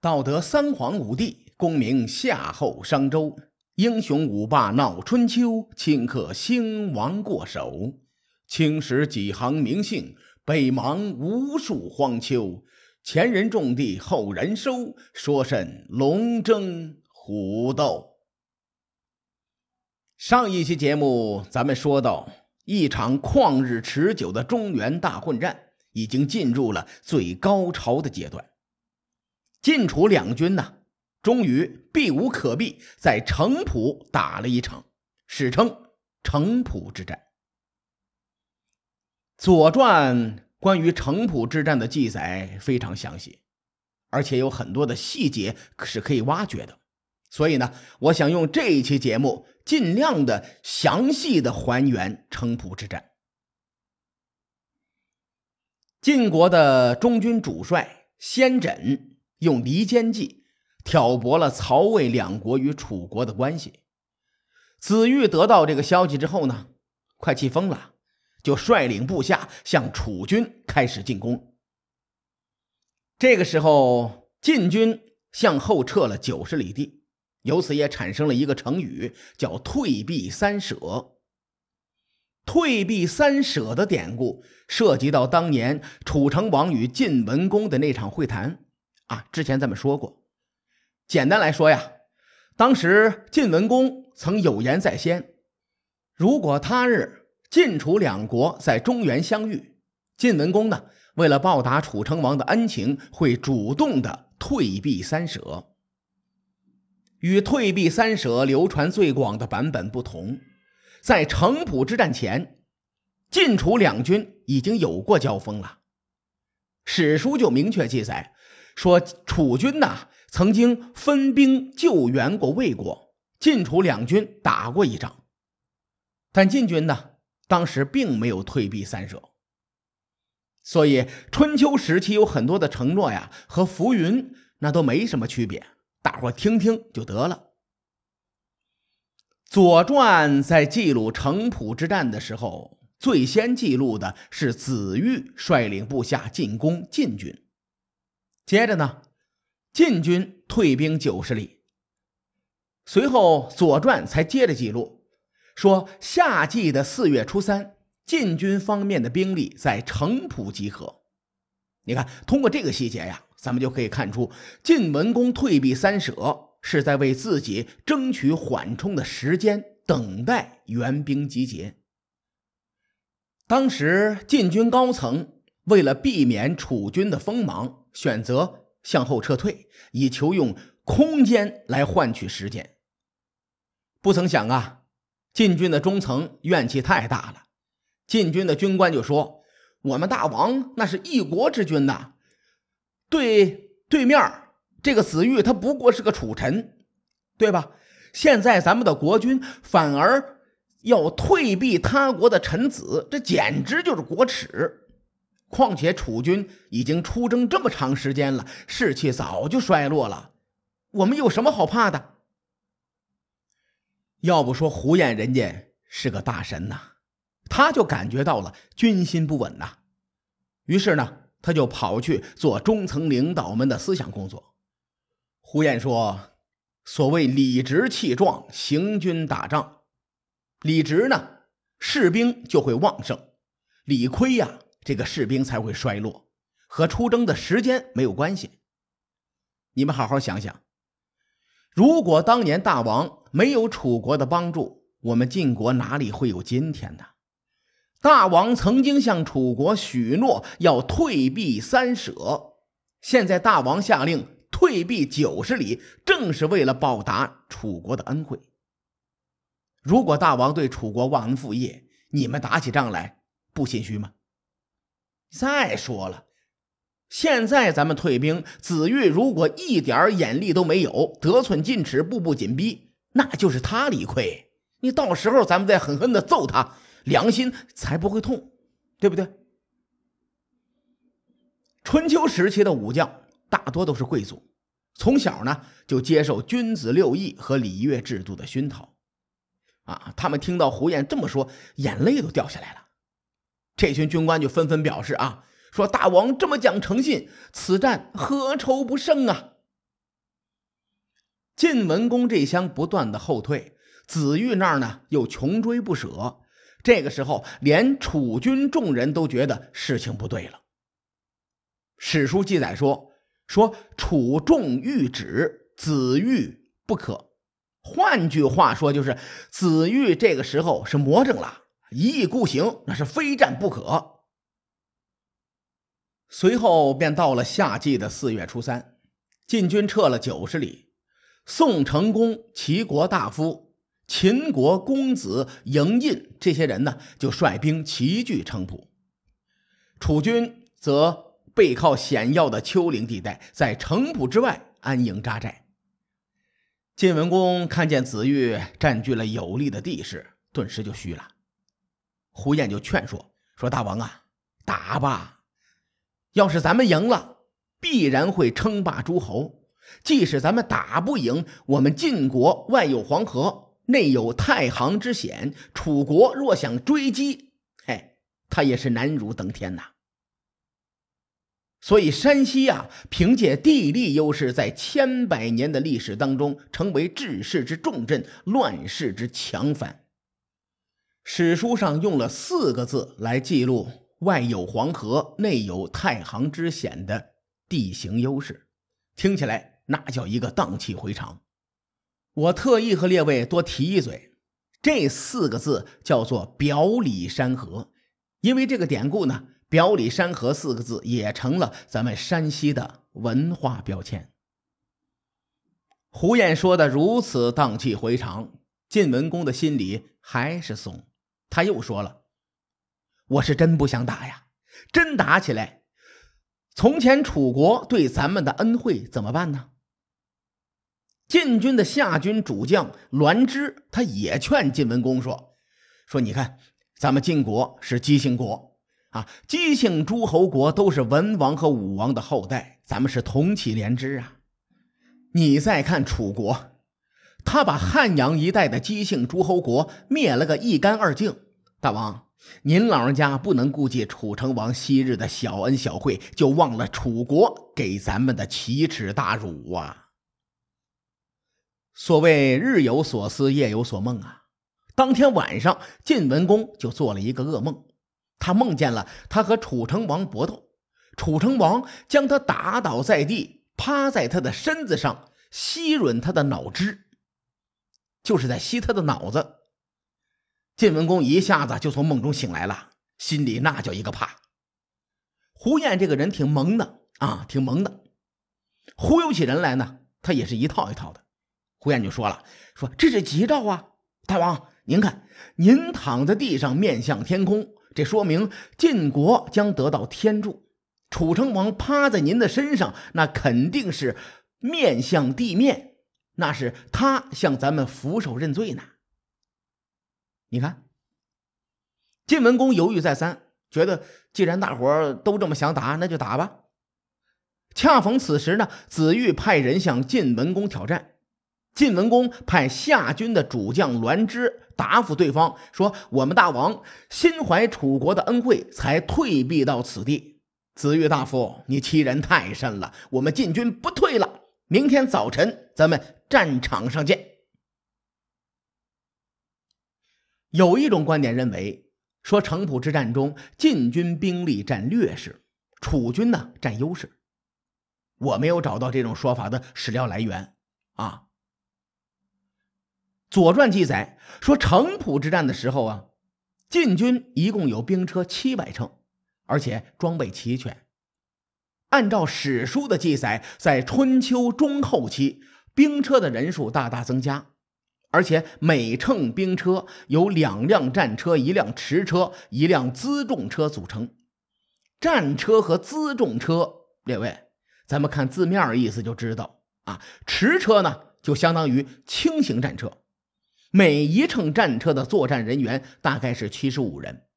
道德三皇五帝，功名夏后商周，英雄五霸闹春秋，顷刻兴亡过手。青史几行名姓，北邙无数荒丘。前人种地，后人收，说甚龙争虎斗？上一期节目咱们说到，一场旷日持久的中原大混战已经进入了最高潮的阶段。晋楚两军呢，终于避无可避，在城濮打了一场，史称城濮之战。《左传》关于城濮之战的记载非常详细，而且有很多的细节是可以挖掘的。所以呢，我想用这一期节目尽量的详细的还原城濮之战。晋国的中军主帅先轸用离间计挑拨了曹魏两国与楚国的关系。子玉得到这个消息之后呢，快气疯了。就率领部下向楚军开始进攻。这个时候，晋军向后撤了九十里地，由此也产生了一个成语，叫“退避三舍”。退避三舍的典故涉及到当年楚成王与晋文公的那场会谈啊。之前咱们说过，简单来说呀，当时晋文公曾有言在先，如果他日。晋楚两国在中原相遇，晋文公呢，为了报答楚成王的恩情，会主动的退避三舍。与退避三舍流传最广的版本不同，在城濮之战前，晋楚两军已经有过交锋了。史书就明确记载说，楚军呐曾经分兵救援过魏国，晋楚两军打过一仗，但晋军呢？当时并没有退避三舍，所以春秋时期有很多的承诺呀，和浮云那都没什么区别。大伙听听就得了。《左传》在记录城濮之战的时候，最先记录的是子玉率领部下进攻晋军，接着呢，晋军退兵九十里，随后《左传》才接着记录。说夏季的四月初三，晋军方面的兵力在城濮集合。你看，通过这个细节呀，咱们就可以看出，晋文公退避三舍是在为自己争取缓冲的时间，等待援兵集结。当时晋军高层为了避免楚军的锋芒，选择向后撤退，以求用空间来换取时间。不曾想啊。晋军的中层怨气太大了，晋军的军官就说：“我们大王那是一国之君呐，对对面这个子玉他不过是个楚臣，对吧？现在咱们的国君反而要退避他国的臣子，这简直就是国耻。况且楚军已经出征这么长时间了，士气早就衰落了，我们有什么好怕的？”要不说胡彦人家是个大神呐，他就感觉到了军心不稳呐，于是呢，他就跑去做中层领导们的思想工作。胡彦说：“所谓理直气壮行军打仗，理直呢，士兵就会旺盛；理亏呀，这个士兵才会衰落，和出征的时间没有关系。你们好好想想。”如果当年大王没有楚国的帮助，我们晋国哪里会有今天呢？大王曾经向楚国许诺要退避三舍，现在大王下令退避九十里，正是为了报答楚国的恩惠。如果大王对楚国忘恩负义，你们打起仗来不心虚吗？再说了。现在咱们退兵，子玉如果一点眼力都没有，得寸进尺，步步紧逼，那就是他理亏。你到时候咱们再狠狠的揍他，良心才不会痛，对不对？春秋时期的武将大多都是贵族，从小呢就接受君子六艺和礼乐制度的熏陶，啊，他们听到胡彦这么说，眼泪都掉下来了。这群军官就纷纷表示啊。说大王这么讲诚信，此战何愁不胜啊？晋文公这厢不断的后退，子玉那儿呢又穷追不舍。这个时候，连楚军众人都觉得事情不对了。史书记载说：“说楚众欲止，子玉不可。”换句话说，就是子玉这个时候是魔怔了，一意孤行，那是非战不可。随后便到了夏季的四月初三，晋军撤了九十里，宋成公、齐国大夫、秦国公子嬴印这些人呢，就率兵齐聚城濮。楚军则背靠险要的丘陵地带，在城濮之外安营扎寨。晋文公看见子玉占据了有利的地势，顿时就虚了。胡彦就劝说说：“大王啊，打吧！”要是咱们赢了，必然会称霸诸侯；即使咱们打不赢，我们晋国外有黄河，内有太行之险，楚国若想追击，嘿，他也是难如登天呐。所以山西啊，凭借地利优势，在千百年的历史当中，成为治世之重镇，乱世之强藩。史书上用了四个字来记录。外有黄河，内有太行之险的地形优势，听起来那叫一个荡气回肠。我特意和列位多提一嘴，这四个字叫做“表里山河”，因为这个典故呢，“表里山河”四个字也成了咱们山西的文化标签。胡彦说的如此荡气回肠，晋文公的心里还是怂，他又说了。我是真不想打呀，真打起来，从前楚国对咱们的恩惠怎么办呢？晋军的夏军主将栾枝，他也劝晋文公说：“说你看，咱们晋国是姬姓国啊，姬姓诸侯国都是文王和武王的后代，咱们是同气连枝啊。你再看楚国，他把汉阳一带的姬姓诸侯国灭了个一干二净，大王。”您老人家不能顾及楚成王昔日的小恩小惠，就忘了楚国给咱们的奇耻大辱啊！所谓日有所思，夜有所梦啊。当天晚上，晋文公就做了一个噩梦，他梦见了他和楚成王搏斗，楚成王将他打倒在地，趴在他的身子上吸吮他的脑汁，就是在吸他的脑子。晋文公一下子就从梦中醒来了，心里那叫一个怕。胡彦这个人挺萌的啊，挺萌的，忽悠起人来呢，他也是一套一套的。胡彦就说了：“说这是吉兆啊，大王，您看，您躺在地上面向天空，这说明晋国将得到天助；楚成王趴在您的身上，那肯定是面向地面，那是他向咱们俯首认罪呢。”你看，晋文公犹豫再三，觉得既然大伙都这么想打，那就打吧。恰逢此时呢，子玉派人向晋文公挑战。晋文公派夏军的主将栾枝答复对方说：“我们大王心怀楚国的恩惠，才退避到此地。”子玉大夫，你欺人太甚了！我们晋军不退了，明天早晨咱们战场上见。有一种观点认为，说城濮之战中，晋军兵力占劣势，楚军呢占优势。我没有找到这种说法的史料来源啊。《左传》记载说，城濮之战的时候啊，晋军一共有兵车七百乘，而且装备齐全。按照史书的记载，在春秋中后期，兵车的人数大大增加。而且每乘兵车由两辆战车、一辆驰车、一辆辎重车组成。战车和辎重车，列位，咱们看字面意思就知道啊。驰车呢，就相当于轻型战车，每一乘战车的作战人员大概是七十五人。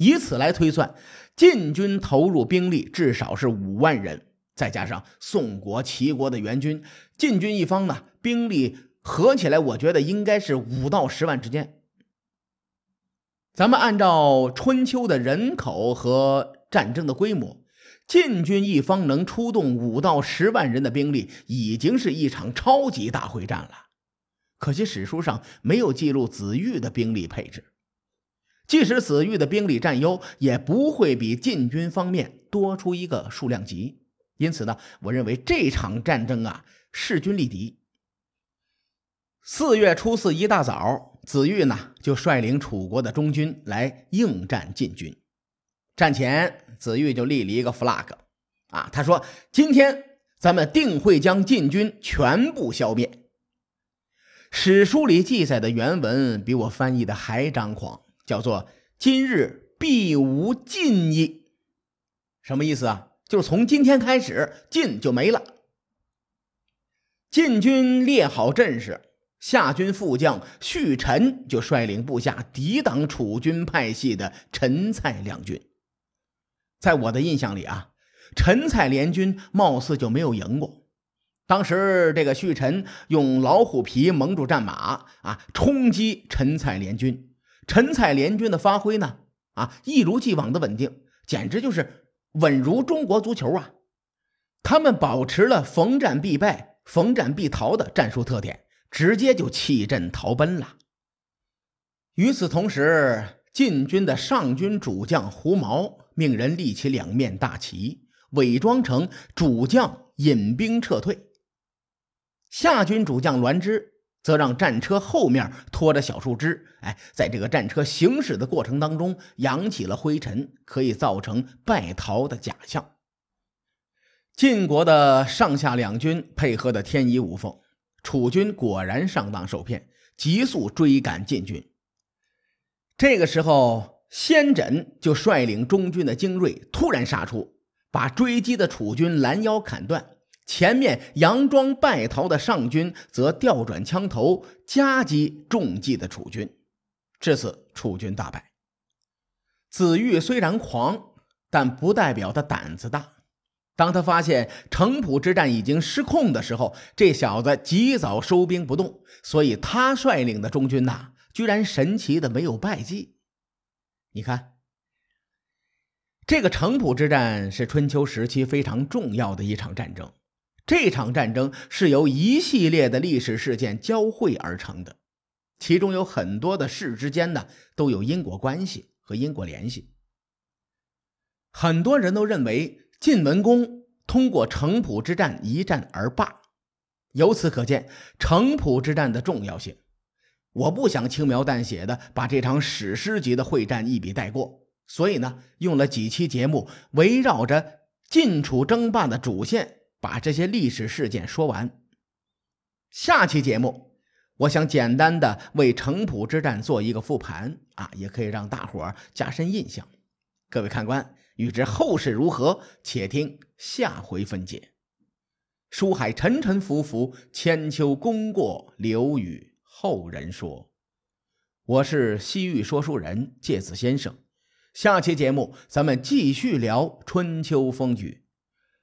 以此来推算，晋军投入兵力至少是五万人，再加上宋国、齐国的援军，晋军一方呢兵力。合起来，我觉得应该是五到十万之间。咱们按照春秋的人口和战争的规模，晋军一方能出动五到十万人的兵力，已经是一场超级大会战了。可惜史书上没有记录子玉的兵力配置，即使子玉的兵力占优，也不会比晋军方面多出一个数量级。因此呢，我认为这场战争啊，势均力敌。四月初四一大早，子玉呢就率领楚国的中军来应战晋军。战前，子玉就立了一个 flag，啊，他说：“今天咱们定会将晋军全部消灭。”史书里记载的原文比我翻译的还张狂，叫做“今日必无晋矣”，什么意思啊？就是从今天开始，晋就没了。晋军列好阵势。夏军副将旭臣就率领部下抵挡楚军派系的陈蔡两军。在我的印象里啊，陈蔡联军貌似就没有赢过。当时这个旭臣用老虎皮蒙住战马啊，冲击陈蔡联军。陈蔡联军的发挥呢，啊，一如既往的稳定，简直就是稳如中国足球啊！他们保持了逢战必败、逢战必逃的战术特点。直接就弃阵逃奔了。与此同时，晋军的上军主将胡毛命人立起两面大旗，伪装成主将引兵撤退。夏军主将栾枝则让战车后面拖着小树枝，哎，在这个战车行驶的过程当中扬起了灰尘，可以造成败逃的假象。晋国的上下两军配合的天衣无缝。楚军果然上当受骗，急速追赶晋军。这个时候，先轸就率领中军的精锐突然杀出，把追击的楚军拦腰砍断。前面佯装败逃的上军则调转枪头夹击中计的楚军，至此楚军大败。子玉虽然狂，但不代表他胆子大。当他发现城濮之战已经失控的时候，这小子及早收兵不动，所以他率领的中军呐，居然神奇的没有败绩。你看，这个城濮之战是春秋时期非常重要的一场战争，这场战争是由一系列的历史事件交汇而成的，其中有很多的事之间呢都有因果关系和因果联系。很多人都认为。晋文公通过城濮之战一战而罢，由此可见城濮之战的重要性。我不想轻描淡写的把这场史诗级的会战一笔带过，所以呢，用了几期节目围绕着晋楚争霸的主线，把这些历史事件说完。下期节目，我想简单的为城濮之战做一个复盘啊，也可以让大伙儿加深印象。各位看官。欲知后事如何，且听下回分解。书海沉沉浮浮，千秋功过留与后人说。我是西域说书人介子先生，下期节目咱们继续聊春秋风雨。